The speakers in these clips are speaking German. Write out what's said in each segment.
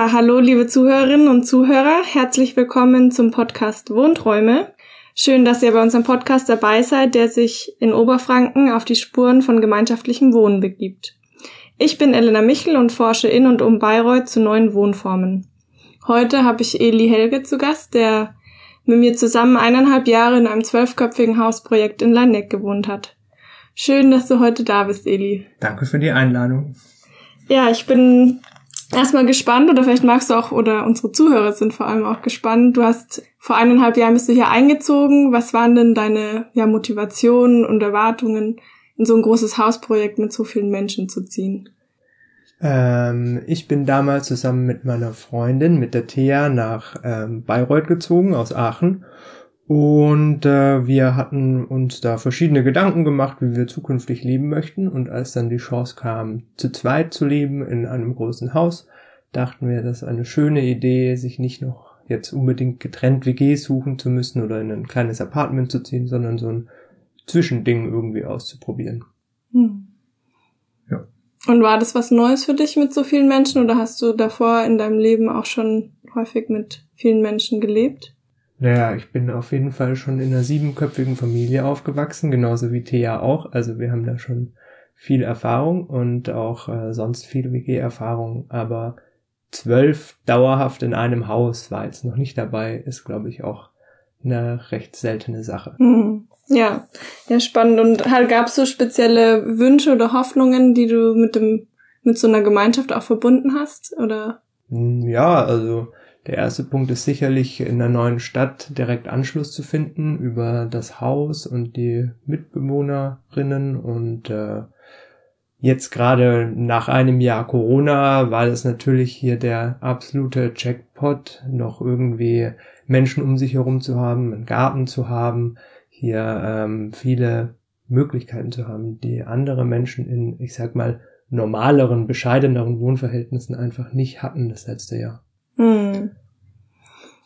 Ja, hallo liebe Zuhörerinnen und Zuhörer, herzlich willkommen zum Podcast Wohnträume. Schön, dass ihr bei unserem Podcast dabei seid, der sich in Oberfranken auf die Spuren von gemeinschaftlichem Wohnen begibt. Ich bin Elena Michel und forsche in und um Bayreuth zu neuen Wohnformen. Heute habe ich Eli Helge zu Gast, der mit mir zusammen eineinhalb Jahre in einem zwölfköpfigen Hausprojekt in Leineck gewohnt hat. Schön, dass du heute da bist, Eli. Danke für die Einladung. Ja, ich bin erstmal gespannt oder vielleicht magst du auch oder unsere Zuhörer sind vor allem auch gespannt. Du hast vor eineinhalb Jahren bist du hier eingezogen. Was waren denn deine ja, Motivationen und Erwartungen, in so ein großes Hausprojekt mit so vielen Menschen zu ziehen? Ähm, ich bin damals zusammen mit meiner Freundin, mit der Thea, nach ähm, Bayreuth gezogen aus Aachen und äh, wir hatten uns da verschiedene Gedanken gemacht, wie wir zukünftig leben möchten. Und als dann die Chance kam, zu zweit zu leben in einem großen Haus, dachten wir, das ist eine schöne Idee, sich nicht noch jetzt unbedingt getrennt WGs suchen zu müssen oder in ein kleines Apartment zu ziehen, sondern so ein Zwischending irgendwie auszuprobieren. Hm. Ja. Und war das was Neues für dich mit so vielen Menschen oder hast du davor in deinem Leben auch schon häufig mit vielen Menschen gelebt? Naja, ich bin auf jeden Fall schon in einer siebenköpfigen Familie aufgewachsen, genauso wie Thea auch. Also wir haben da schon viel Erfahrung und auch äh, sonst viel WG-Erfahrung. Aber zwölf dauerhaft in einem Haus war jetzt noch nicht dabei, ist, glaube ich, auch eine recht seltene Sache. Mhm. Ja, ja, spannend. Und halt, gab es so spezielle Wünsche oder Hoffnungen, die du mit dem mit so einer Gemeinschaft auch verbunden hast, oder? Hm, ja, also der erste Punkt ist sicherlich in der neuen Stadt direkt Anschluss zu finden über das Haus und die Mitbewohnerinnen und äh, jetzt gerade nach einem Jahr Corona war das natürlich hier der absolute Jackpot, noch irgendwie Menschen um sich herum zu haben, einen Garten zu haben, hier ähm, viele Möglichkeiten zu haben, die andere Menschen in, ich sag mal, normaleren, bescheideneren Wohnverhältnissen einfach nicht hatten das letzte Jahr.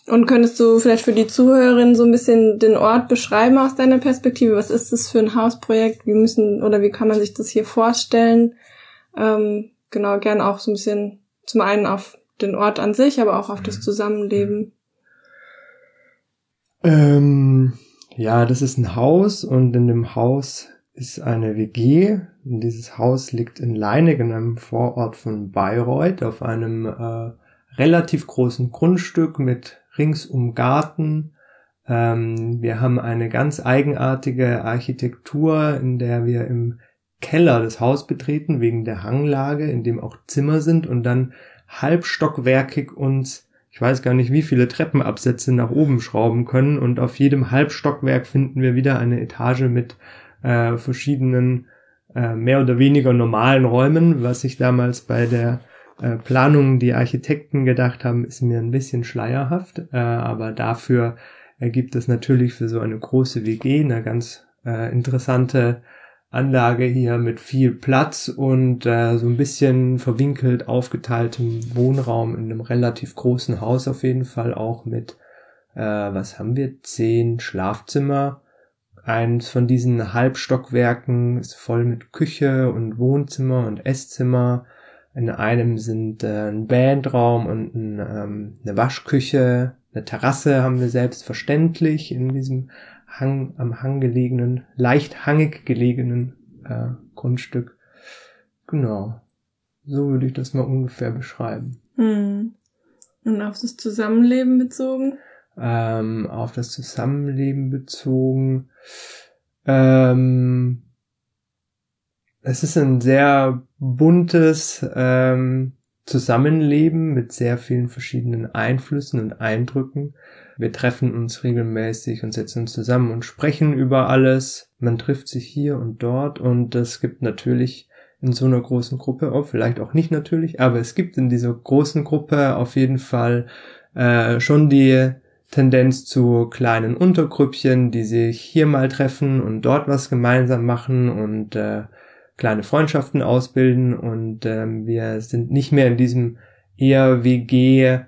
Und könntest du vielleicht für die Zuhörerin so ein bisschen den Ort beschreiben aus deiner Perspektive? Was ist das für ein Hausprojekt? Wie müssen oder wie kann man sich das hier vorstellen? Ähm, genau, gern auch so ein bisschen zum einen auf den Ort an sich, aber auch auf das Zusammenleben. Ähm, ja, das ist ein Haus und in dem Haus ist eine WG. Und dieses Haus liegt in Leinig in einem Vorort von Bayreuth auf einem äh, relativ großen Grundstück mit ringsum Garten. Ähm, wir haben eine ganz eigenartige Architektur, in der wir im Keller das Haus betreten, wegen der Hanglage, in dem auch Zimmer sind und dann halbstockwerkig uns, ich weiß gar nicht, wie viele Treppenabsätze nach oben schrauben können und auf jedem Halbstockwerk finden wir wieder eine Etage mit äh, verschiedenen äh, mehr oder weniger normalen Räumen, was ich damals bei der äh, Planungen, die Architekten gedacht haben, ist mir ein bisschen schleierhaft, äh, aber dafür ergibt es natürlich für so eine große WG eine ganz äh, interessante Anlage hier mit viel Platz und äh, so ein bisschen verwinkelt aufgeteiltem Wohnraum in einem relativ großen Haus auf jeden Fall auch mit, äh, was haben wir, zehn Schlafzimmer. Eins von diesen Halbstockwerken ist voll mit Küche und Wohnzimmer und Esszimmer. In einem sind äh, ein Bandraum und ein, ähm, eine Waschküche, eine Terrasse haben wir selbstverständlich in diesem Hang, am Hang gelegenen, leicht hangig gelegenen äh, Grundstück. Genau. So würde ich das mal ungefähr beschreiben. Hm. Und auf das Zusammenleben bezogen? Ähm, auf das Zusammenleben bezogen. Ähm, es ist ein sehr buntes ähm, Zusammenleben mit sehr vielen verschiedenen Einflüssen und Eindrücken. Wir treffen uns regelmäßig und setzen uns zusammen und sprechen über alles. Man trifft sich hier und dort und es gibt natürlich in so einer großen Gruppe, oh, vielleicht auch nicht natürlich, aber es gibt in dieser großen Gruppe auf jeden Fall äh, schon die Tendenz zu kleinen Untergrüppchen, die sich hier mal treffen und dort was gemeinsam machen und äh, kleine Freundschaften ausbilden und ähm, wir sind nicht mehr in diesem eher WG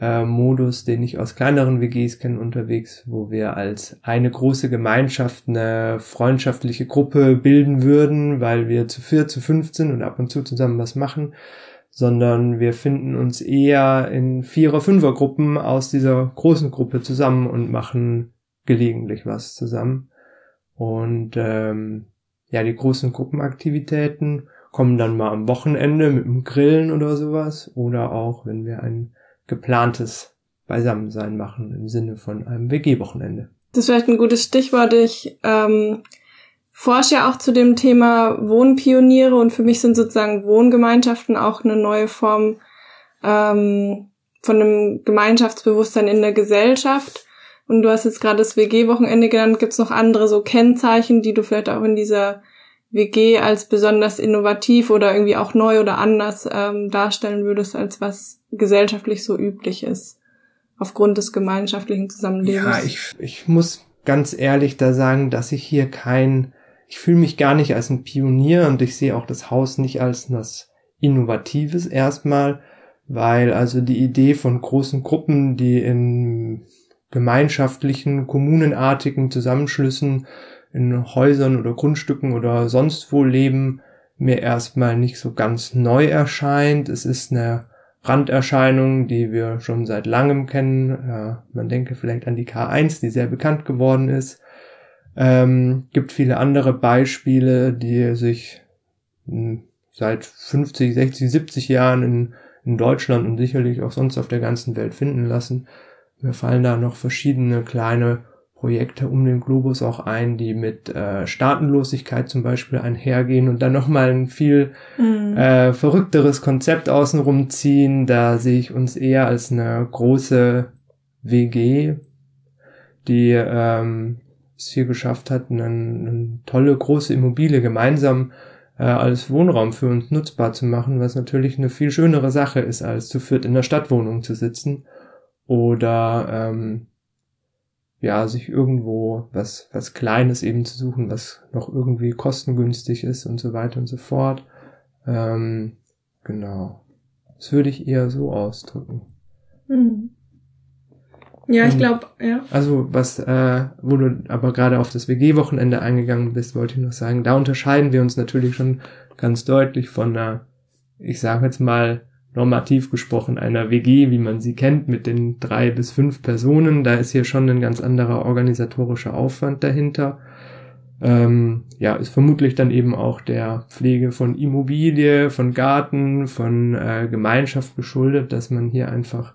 äh, Modus, den ich aus kleineren WGs kenne, unterwegs, wo wir als eine große Gemeinschaft eine freundschaftliche Gruppe bilden würden, weil wir zu vier, zu fünf sind und ab und zu zusammen was machen, sondern wir finden uns eher in Vierer-, Fünfer-Gruppen aus dieser großen Gruppe zusammen und machen gelegentlich was zusammen. Und ähm, ja, die großen Gruppenaktivitäten kommen dann mal am Wochenende mit dem Grillen oder sowas oder auch, wenn wir ein geplantes Beisammensein machen im Sinne von einem WG-Wochenende. Das ist vielleicht ein gutes Stichwort. Ich ähm, forsche ja auch zu dem Thema Wohnpioniere und für mich sind sozusagen Wohngemeinschaften auch eine neue Form ähm, von einem Gemeinschaftsbewusstsein in der Gesellschaft. Und du hast jetzt gerade das WG-Wochenende genannt. Gibt es noch andere so Kennzeichen, die du vielleicht auch in dieser WG als besonders innovativ oder irgendwie auch neu oder anders ähm, darstellen würdest, als was gesellschaftlich so üblich ist, aufgrund des gemeinschaftlichen Zusammenlebens? Ja, ich, ich muss ganz ehrlich da sagen, dass ich hier kein ich fühle mich gar nicht als ein Pionier und ich sehe auch das Haus nicht als was Innovatives erstmal, weil also die Idee von großen Gruppen, die in gemeinschaftlichen, kommunenartigen Zusammenschlüssen in Häusern oder Grundstücken oder sonst wo leben, mir erstmal nicht so ganz neu erscheint. Es ist eine Randerscheinung, die wir schon seit langem kennen. Ja, man denke vielleicht an die K1, die sehr bekannt geworden ist. Ähm, gibt viele andere Beispiele, die sich hm, seit 50, 60, 70 Jahren in, in Deutschland und sicherlich auch sonst auf der ganzen Welt finden lassen. Mir fallen da noch verschiedene kleine Projekte um den Globus auch ein, die mit äh, Staatenlosigkeit zum Beispiel einhergehen und dann nochmal ein viel mhm. äh, verrückteres Konzept außenrum ziehen. Da sehe ich uns eher als eine große WG, die ähm, es hier geschafft hat, eine, eine tolle große Immobilie gemeinsam äh, als Wohnraum für uns nutzbar zu machen, was natürlich eine viel schönere Sache ist, als zu viert in der Stadtwohnung zu sitzen oder ähm, ja, sich irgendwo was, was Kleines eben zu suchen, was noch irgendwie kostengünstig ist und so weiter und so fort. Ähm, genau. Das würde ich eher so ausdrücken. Mhm. Ja, ich glaube, ja. Also was, äh, wo du aber gerade auf das WG-Wochenende eingegangen bist, wollte ich noch sagen, da unterscheiden wir uns natürlich schon ganz deutlich von einer, ich sage jetzt mal normativ gesprochen, einer WG, wie man sie kennt, mit den drei bis fünf Personen. Da ist hier schon ein ganz anderer organisatorischer Aufwand dahinter. Ähm, ja, ist vermutlich dann eben auch der Pflege von Immobilie, von Garten, von äh, Gemeinschaft geschuldet, dass man hier einfach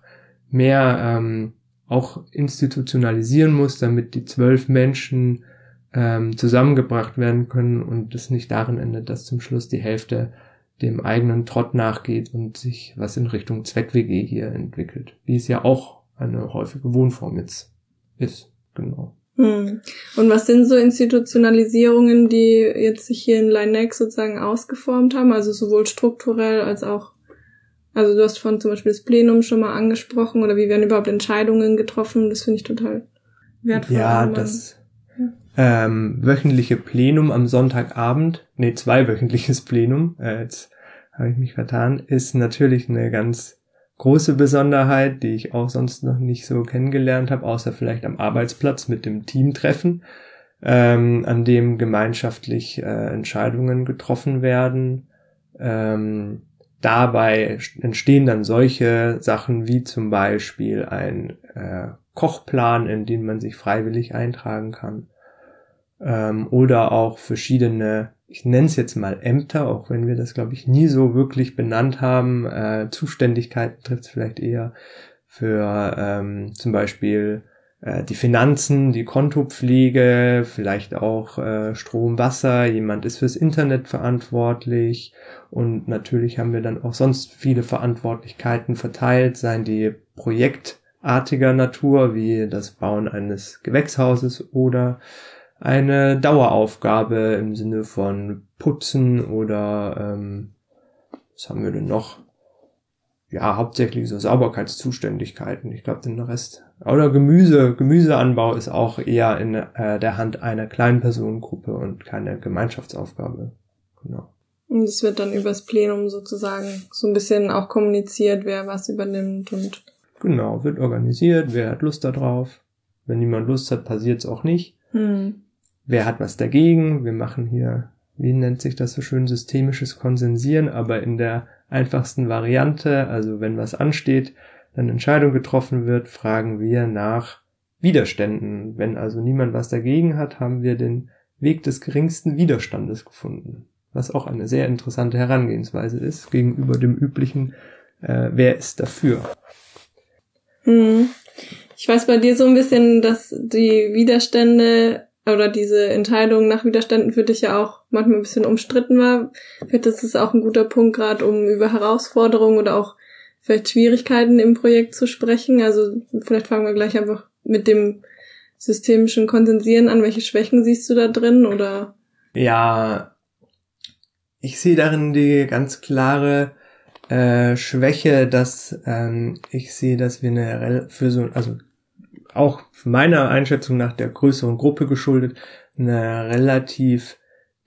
mehr ähm, auch institutionalisieren muss, damit die zwölf Menschen ähm, zusammengebracht werden können und es nicht darin endet, dass zum Schluss die Hälfte dem eigenen Trott nachgeht und sich was in Richtung Zweck-WG hier entwickelt, wie es ja auch eine häufige Wohnform jetzt ist. Genau. Hm. Und was sind so Institutionalisierungen, die jetzt sich hier in Linex sozusagen ausgeformt haben, also sowohl strukturell als auch also du hast von zum Beispiel das Plenum schon mal angesprochen oder wie werden überhaupt Entscheidungen getroffen. Das finde ich total wertvoll. Ja, das ja. Ähm, wöchentliche Plenum am Sonntagabend, nee, zweiwöchentliches Plenum, äh, jetzt habe ich mich vertan, ist natürlich eine ganz große Besonderheit, die ich auch sonst noch nicht so kennengelernt habe, außer vielleicht am Arbeitsplatz mit dem Teamtreffen, ähm, an dem gemeinschaftlich äh, Entscheidungen getroffen werden. Ähm, dabei entstehen dann solche Sachen wie zum Beispiel ein äh, Kochplan, in den man sich freiwillig eintragen kann. Ähm, oder auch verschiedene, ich nenne es jetzt mal Ämter, auch wenn wir das, glaube ich, nie so wirklich benannt haben. Äh, Zuständigkeiten trifft es vielleicht eher für ähm, zum Beispiel äh, die Finanzen, die Kontopflege, vielleicht auch äh, Strom, Wasser, jemand ist fürs Internet verantwortlich und natürlich haben wir dann auch sonst viele Verantwortlichkeiten verteilt, seien die projektartiger Natur wie das Bauen eines Gewächshauses oder eine Daueraufgabe im Sinne von Putzen oder ähm, was haben wir denn noch? ja, hauptsächlich so Sauberkeitszuständigkeiten. Ich glaube, den Rest. Oder Gemüse, Gemüseanbau ist auch eher in äh, der Hand einer kleinen Personengruppe und keine Gemeinschaftsaufgabe. Genau. Und es wird dann übers Plenum sozusagen so ein bisschen auch kommuniziert, wer was übernimmt und. Genau, wird organisiert, wer hat Lust darauf. Wenn niemand Lust hat, passiert es auch nicht. Hm. Wer hat was dagegen? Wir machen hier wie nennt sich das so schön, systemisches Konsensieren, aber in der einfachsten Variante, also wenn was ansteht, dann Entscheidung getroffen wird, fragen wir nach Widerständen. Wenn also niemand was dagegen hat, haben wir den Weg des geringsten Widerstandes gefunden. Was auch eine sehr interessante Herangehensweise ist gegenüber dem üblichen, äh, wer ist dafür. Hm. Ich weiß bei dir so ein bisschen, dass die Widerstände oder diese Entscheidung nach Widerständen für dich ja auch manchmal ein bisschen umstritten war. Vielleicht ist es auch ein guter Punkt, gerade um über Herausforderungen oder auch vielleicht Schwierigkeiten im Projekt zu sprechen. Also vielleicht fangen wir gleich einfach mit dem systemischen Konsensieren an. Welche Schwächen siehst du da drin oder? Ja, ich sehe darin die ganz klare äh, Schwäche, dass ähm, ich sehe, dass wir eine für so also auch meiner Einschätzung nach der größeren Gruppe geschuldet eine relativ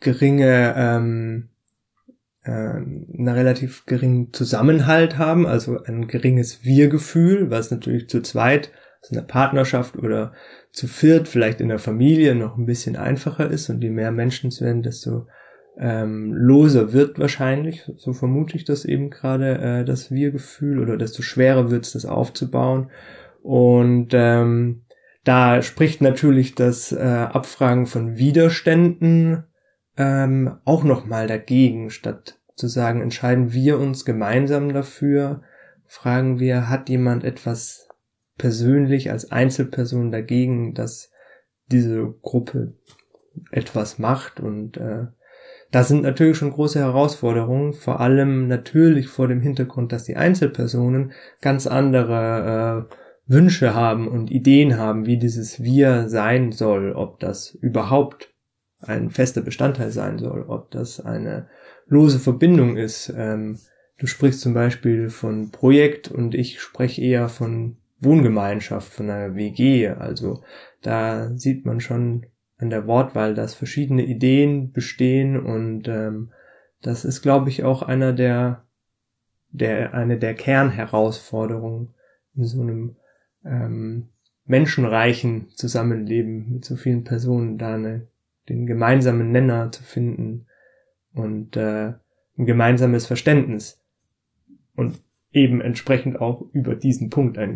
geringe ähm, äh, einen relativ geringen Zusammenhalt haben, also ein geringes Wir-Gefühl, was natürlich zu zweit, also in der Partnerschaft oder zu viert, vielleicht in der Familie noch ein bisschen einfacher ist und je mehr Menschen es werden, desto ähm, loser wird wahrscheinlich, so vermute ich das eben gerade, äh, das Wir-Gefühl oder desto schwerer wird es, das aufzubauen. Und ähm, da spricht natürlich das äh, Abfragen von Widerständen ähm, auch nochmal dagegen, statt zu sagen, entscheiden wir uns gemeinsam dafür, fragen wir, hat jemand etwas persönlich als Einzelperson dagegen, dass diese Gruppe etwas macht? Und äh, das sind natürlich schon große Herausforderungen, vor allem natürlich vor dem Hintergrund, dass die Einzelpersonen ganz andere äh, Wünsche haben und Ideen haben, wie dieses Wir sein soll, ob das überhaupt ein fester Bestandteil sein soll, ob das eine lose Verbindung ist. Ähm, du sprichst zum Beispiel von Projekt und ich spreche eher von Wohngemeinschaft, von einer WG. Also da sieht man schon an der Wortwahl, dass verschiedene Ideen bestehen und ähm, das ist, glaube ich, auch einer der, der eine der Kernherausforderungen in so einem ähm, menschenreichen Zusammenleben mit so vielen Personen, da eine, den gemeinsamen Nenner zu finden und äh, ein gemeinsames Verständnis und eben entsprechend auch über diesen Punkt ein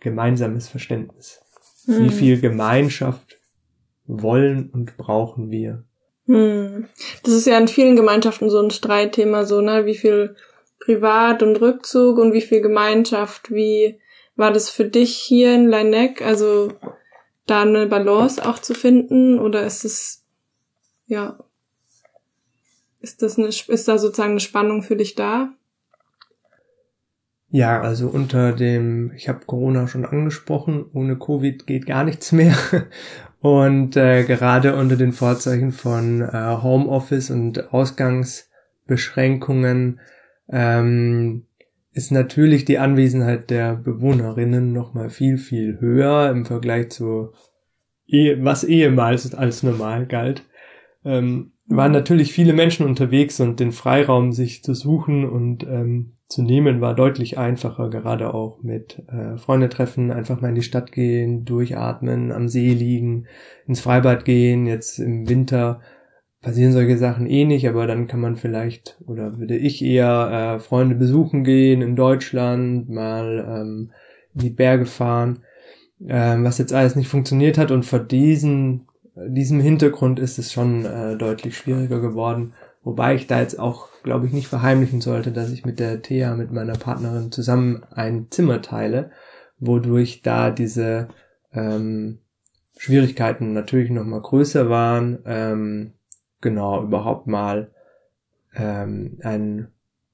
gemeinsames Verständnis. Hm. Wie viel Gemeinschaft wollen und brauchen wir? Hm. Das ist ja in vielen Gemeinschaften so ein Streitthema, so, ne? Wie viel Privat und Rückzug und wie viel Gemeinschaft, wie war das für dich hier in Leineck, also da eine Balance auch zu finden oder ist es, ja, ist das eine, ist da sozusagen eine Spannung für dich da? Ja, also unter dem, ich habe Corona schon angesprochen, ohne Covid geht gar nichts mehr. Und äh, gerade unter den Vorzeichen von äh, Homeoffice und Ausgangsbeschränkungen ähm, ist natürlich die Anwesenheit der Bewohnerinnen nochmal viel, viel höher im Vergleich zu was ehemals als normal galt. Ähm, waren natürlich viele Menschen unterwegs und den Freiraum sich zu suchen und ähm, zu nehmen war deutlich einfacher, gerade auch mit äh, Freunde treffen, einfach mal in die Stadt gehen, durchatmen, am See liegen, ins Freibad gehen, jetzt im Winter passieren solche Sachen eh nicht, aber dann kann man vielleicht oder würde ich eher äh, Freunde besuchen gehen in Deutschland, mal ähm, in die Berge fahren, ähm, was jetzt alles nicht funktioniert hat und vor diesen, diesem Hintergrund ist es schon äh, deutlich schwieriger geworden, wobei ich da jetzt auch, glaube ich, nicht verheimlichen sollte, dass ich mit der Thea, mit meiner Partnerin zusammen ein Zimmer teile, wodurch da diese ähm, Schwierigkeiten natürlich noch mal größer waren. Ähm, genau überhaupt mal ähm, einen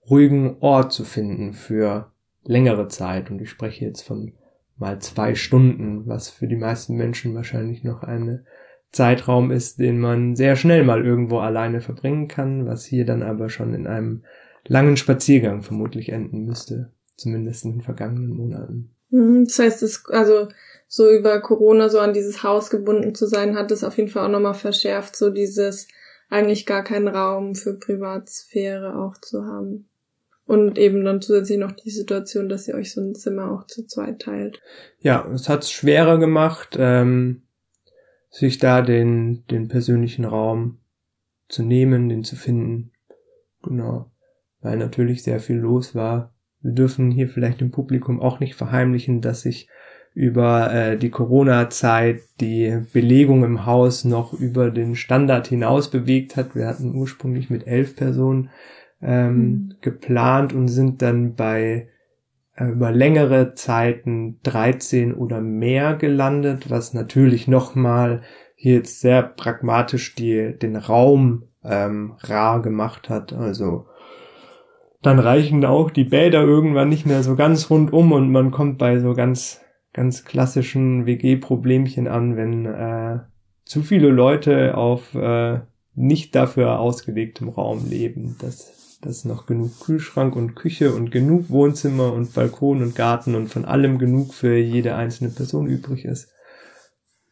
ruhigen Ort zu finden für längere Zeit. Und ich spreche jetzt von mal zwei Stunden, was für die meisten Menschen wahrscheinlich noch ein Zeitraum ist, den man sehr schnell mal irgendwo alleine verbringen kann, was hier dann aber schon in einem langen Spaziergang vermutlich enden müsste, zumindest in den vergangenen Monaten. Mhm, das heißt, es, also so über Corona so an dieses Haus gebunden zu sein, hat es auf jeden Fall auch nochmal verschärft, so dieses, eigentlich gar keinen Raum für Privatsphäre auch zu haben. Und eben dann zusätzlich noch die Situation, dass ihr euch so ein Zimmer auch zu zweit teilt. Ja, es hat es schwerer gemacht, ähm, sich da den, den persönlichen Raum zu nehmen, den zu finden. Genau. Weil natürlich sehr viel los war. Wir dürfen hier vielleicht im Publikum auch nicht verheimlichen, dass sich über äh, die Corona-Zeit die Belegung im Haus noch über den Standard hinaus bewegt hat. Wir hatten ursprünglich mit elf Personen ähm, mhm. geplant und sind dann bei äh, über längere Zeiten 13 oder mehr gelandet, was natürlich nochmal hier jetzt sehr pragmatisch die, den Raum ähm, rar gemacht hat. Also dann reichen auch die Bäder irgendwann nicht mehr so ganz rundum und man kommt bei so ganz, ganz klassischen WG-Problemchen an, wenn äh, zu viele Leute auf äh, nicht dafür ausgelegtem Raum leben. Das, das noch genug Kühlschrank und Küche und genug Wohnzimmer und Balkon und Garten und von allem genug für jede einzelne Person übrig ist.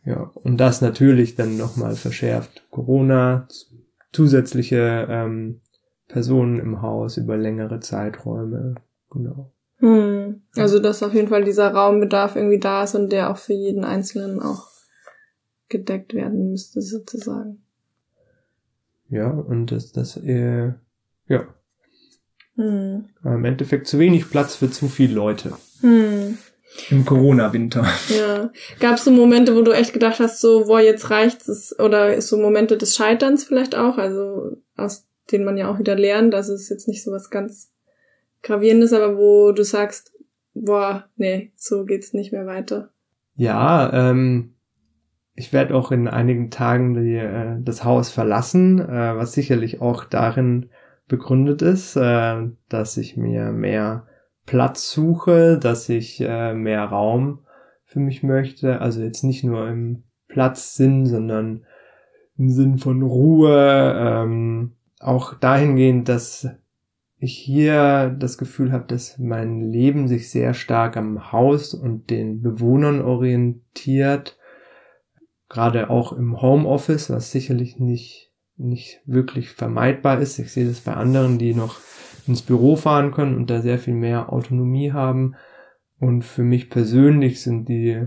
Ja, und das natürlich dann nochmal verschärft. Corona, zusätzliche ähm, Personen im Haus über längere Zeiträume. Genau. Hm. Also dass auf jeden Fall dieser Raumbedarf irgendwie da ist und der auch für jeden Einzelnen auch gedeckt werden müsste, sozusagen. Ja, und das, das, äh, ja. Hm. Im Endeffekt zu wenig Platz für zu viele Leute. Hm. Im Corona-Winter. Ja. Gab es so Momente, wo du echt gedacht hast, so, boah, jetzt reicht's, es, oder so Momente des Scheiterns vielleicht auch, also aus denen man ja auch wieder lernt, also es ist jetzt nicht so was ganz Gravierendes, aber wo du sagst, boah, nee, so geht's nicht mehr weiter. Ja, ähm, ich werde auch in einigen Tagen die, äh, das Haus verlassen, äh, was sicherlich auch darin begründet ist, äh, dass ich mir mehr Platz suche, dass ich äh, mehr Raum für mich möchte. Also jetzt nicht nur im Platzsinn, sondern im Sinn von Ruhe. Ähm, auch dahingehend, dass ich hier das Gefühl habe, dass mein Leben sich sehr stark am Haus und den Bewohnern orientiert. Gerade auch im Homeoffice, was sicherlich nicht, nicht wirklich vermeidbar ist. Ich sehe das bei anderen, die noch ins Büro fahren können und da sehr viel mehr Autonomie haben. Und für mich persönlich sind die,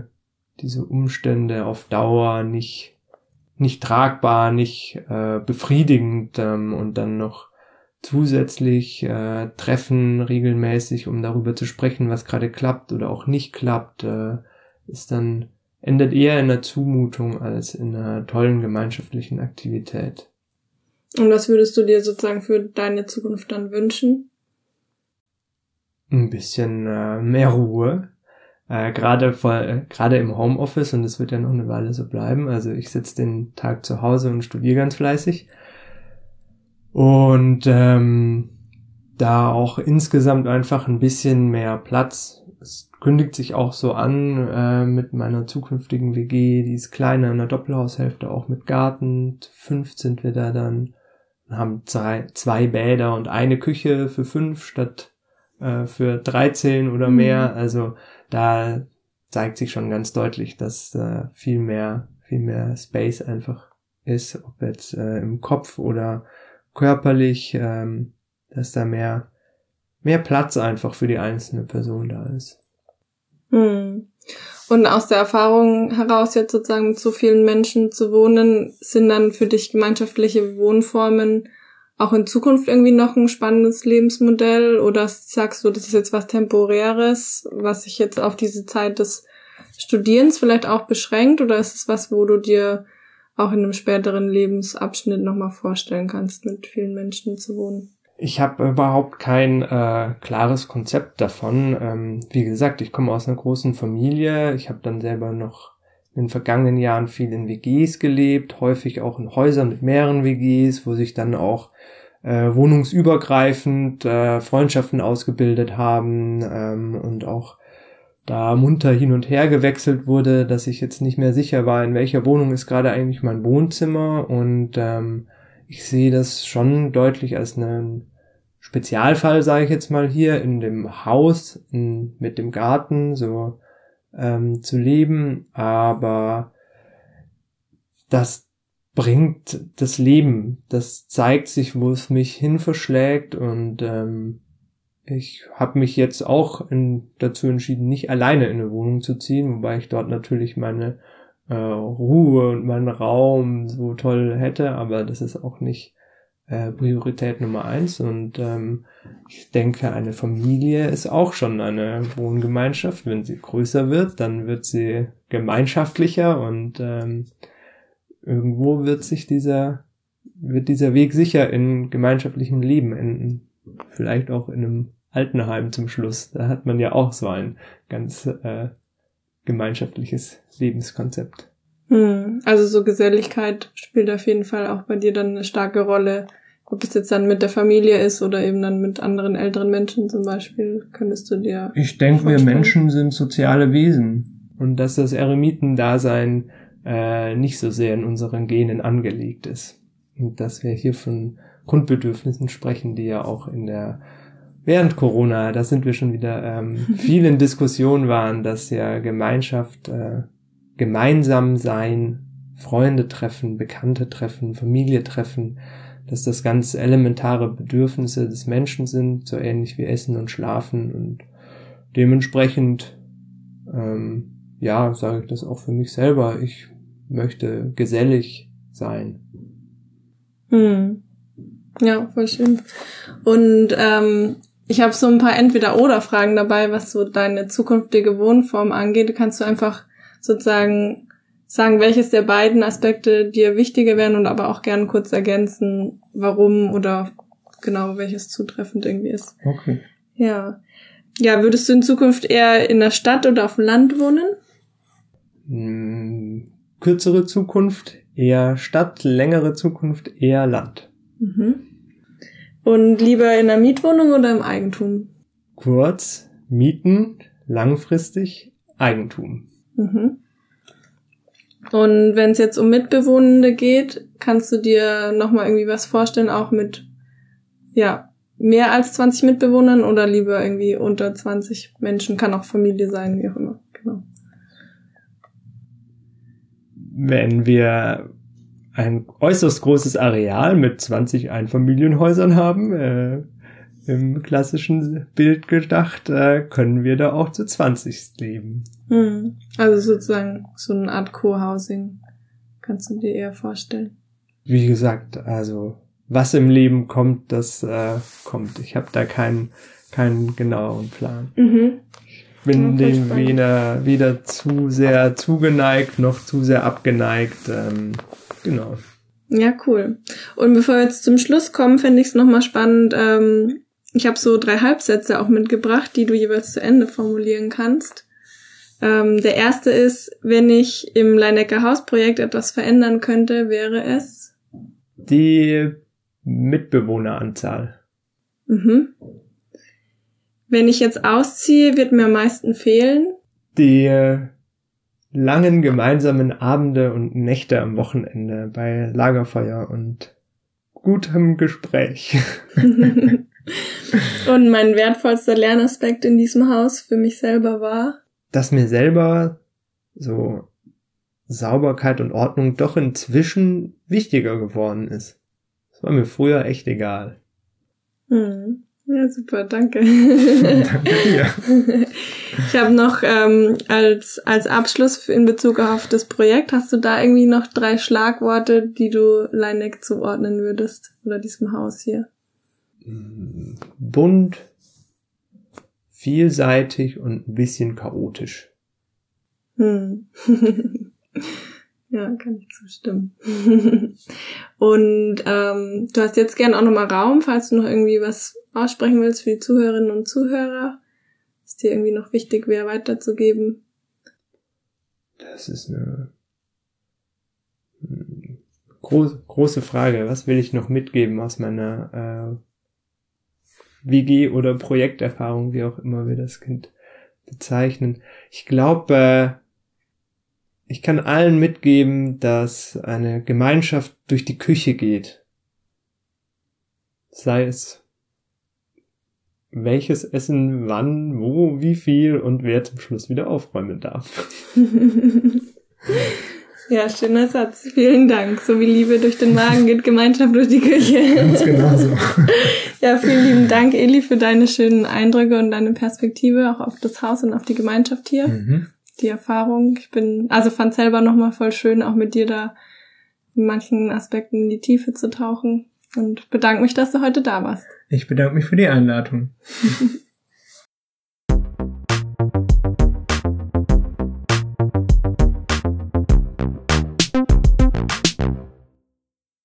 diese Umstände auf Dauer nicht, nicht tragbar, nicht äh, befriedigend ähm, und dann noch zusätzlich äh, treffen regelmäßig, um darüber zu sprechen, was gerade klappt oder auch nicht klappt, äh, ist dann endet eher in einer Zumutung als in einer tollen gemeinschaftlichen Aktivität. Und was würdest du dir sozusagen für deine Zukunft dann wünschen? Ein bisschen äh, mehr Ruhe. Äh, gerade äh, gerade im Homeoffice und es wird ja noch eine Weile so bleiben. Also ich sitze den Tag zu Hause und studiere ganz fleißig. Und ähm, da auch insgesamt einfach ein bisschen mehr Platz. Es kündigt sich auch so an äh, mit meiner zukünftigen WG, die ist kleiner in der Doppelhaushälfte, auch mit Garten. fünf sind wir da dann haben zwei, zwei Bäder und eine Küche für fünf statt äh, für 13 oder mhm. mehr. Also da zeigt sich schon ganz deutlich, dass äh, viel mehr, viel mehr Space einfach ist, ob jetzt äh, im Kopf oder körperlich, ähm, dass da mehr, mehr Platz einfach für die einzelne Person da ist. Hm. Und aus der Erfahrung heraus jetzt sozusagen mit so vielen Menschen zu wohnen, sind dann für dich gemeinschaftliche Wohnformen auch in Zukunft irgendwie noch ein spannendes Lebensmodell oder sagst du, das ist jetzt was Temporäres, was sich jetzt auf diese Zeit des Studierens vielleicht auch beschränkt oder ist es was, wo du dir auch in einem späteren Lebensabschnitt nochmal vorstellen kannst, mit vielen Menschen zu wohnen? Ich habe überhaupt kein äh, klares Konzept davon. Ähm, wie gesagt, ich komme aus einer großen Familie. Ich habe dann selber noch in den vergangenen Jahren viel in WGs gelebt, häufig auch in Häusern mit mehreren WGs, wo sich dann auch äh, wohnungsübergreifend äh, Freundschaften ausgebildet haben ähm, und auch da munter hin und her gewechselt wurde, dass ich jetzt nicht mehr sicher war, in welcher Wohnung ist gerade eigentlich mein Wohnzimmer. Und ähm, ich sehe das schon deutlich als einen Spezialfall, sage ich jetzt mal hier, in dem Haus in, mit dem Garten so ähm, zu leben, aber das bringt das Leben, das zeigt sich, wo es mich hin verschlägt. Und ähm, ich habe mich jetzt auch in, dazu entschieden, nicht alleine in eine Wohnung zu ziehen, wobei ich dort natürlich meine äh, Ruhe und meinen Raum so toll hätte, aber das ist auch nicht äh, Priorität Nummer eins. Und ähm, ich denke, eine Familie ist auch schon eine Wohngemeinschaft. Wenn sie größer wird, dann wird sie gemeinschaftlicher und ähm, irgendwo wird sich dieser, wird dieser Weg sicher in gemeinschaftlichem Leben enden. Vielleicht auch in einem Altenheim zum Schluss. Da hat man ja auch so ein ganz äh, gemeinschaftliches Lebenskonzept. Hm, also so Geselligkeit spielt auf jeden Fall auch bei dir dann eine starke Rolle. Ob es jetzt dann mit der Familie ist oder eben dann mit anderen älteren Menschen zum Beispiel, könntest du dir. Ich denke, wir Menschen sind soziale Wesen. Und dass das Eremitendasein äh, nicht so sehr in unseren Genen angelegt ist. Und dass wir hier von Grundbedürfnissen sprechen, die ja auch in der während Corona, da sind wir schon wieder ähm, vielen Diskussionen waren, dass ja Gemeinschaft, äh, gemeinsam sein, Freunde treffen, Bekannte treffen, Familie treffen, dass das ganz elementare Bedürfnisse des Menschen sind, so ähnlich wie Essen und Schlafen und dementsprechend, ähm, ja, sage ich das auch für mich selber. Ich möchte gesellig sein. Hm. Ja, voll schön. Und ähm, ich habe so ein paar Entweder-Oder-Fragen dabei, was so deine zukünftige Wohnform angeht. Kannst du einfach sozusagen sagen, welches der beiden Aspekte dir wichtiger wären und aber auch gerne kurz ergänzen, warum oder genau welches zutreffend irgendwie ist. Okay. Ja. Ja, würdest du in Zukunft eher in der Stadt oder auf dem Land wohnen? Hm, kürzere Zukunft eher Stadt, längere Zukunft eher Land. Mhm. Und lieber in einer Mietwohnung oder im Eigentum? Kurz, mieten, langfristig Eigentum. Mhm. Und wenn es jetzt um Mitbewohnende geht, kannst du dir nochmal irgendwie was vorstellen, auch mit, ja, mehr als 20 Mitbewohnern oder lieber irgendwie unter 20 Menschen, kann auch Familie sein, wie auch immer, genau. Wenn wir ein äußerst großes Areal mit 20 Einfamilienhäusern haben, äh, im klassischen Bild gedacht, äh, können wir da auch zu 20 leben. Hm. Also sozusagen so eine Art Co-Housing kannst du dir eher vorstellen. Wie gesagt, also was im Leben kommt, das äh, kommt. Ich habe da keinen keinen genauen Plan. Mhm. Ich bin ja, dem weder, weder zu sehr zugeneigt noch zu sehr abgeneigt. Ähm, genau. Ja, cool. Und bevor wir jetzt zum Schluss kommen, fände ich es nochmal spannend. Ähm, ich habe so drei Halbsätze auch mitgebracht, die du jeweils zu Ende formulieren kannst. Ähm, der erste ist, wenn ich im Leinecker Hausprojekt etwas verändern könnte, wäre es? Die Mitbewohneranzahl. Mhm. Wenn ich jetzt ausziehe, wird mir am meisten fehlen? Die langen gemeinsamen Abende und Nächte am Wochenende bei Lagerfeuer und gutem Gespräch. und mein wertvollster Lernaspekt in diesem Haus für mich selber war? Dass mir selber so Sauberkeit und Ordnung doch inzwischen wichtiger geworden ist. Das war mir früher echt egal. Hm. Ja, super, danke. danke dir. Ich habe noch ähm, als, als Abschluss in Bezug auf das Projekt, hast du da irgendwie noch drei Schlagworte, die du Leineck zuordnen würdest oder diesem Haus hier? Bunt, vielseitig und ein bisschen chaotisch. Hm. Ja, kann ich zustimmen. und ähm, du hast jetzt gern auch nochmal Raum, falls du noch irgendwie was aussprechen willst für die Zuhörerinnen und Zuhörer. Dir irgendwie noch wichtig wäre, weiterzugeben? Das ist eine hm, groß, große Frage. Was will ich noch mitgeben aus meiner äh, WG oder Projekterfahrung, wie auch immer wir das Kind bezeichnen? Ich glaube, äh, ich kann allen mitgeben, dass eine Gemeinschaft durch die Küche geht. Sei es welches Essen, wann, wo, wie viel und wer zum Schluss wieder aufräumen darf. Ja, schöner Satz. Vielen Dank. So wie Liebe durch den Magen geht Gemeinschaft durch die Küche. Ganz genau so. Ja, vielen lieben Dank, Eli, für deine schönen Eindrücke und deine Perspektive auch auf das Haus und auf die Gemeinschaft hier. Mhm die Erfahrung. Ich bin, also fand selber nochmal voll schön, auch mit dir da in manchen Aspekten in die Tiefe zu tauchen. und bedanke mich, dass du heute da warst. Ich bedanke mich für die Einladung.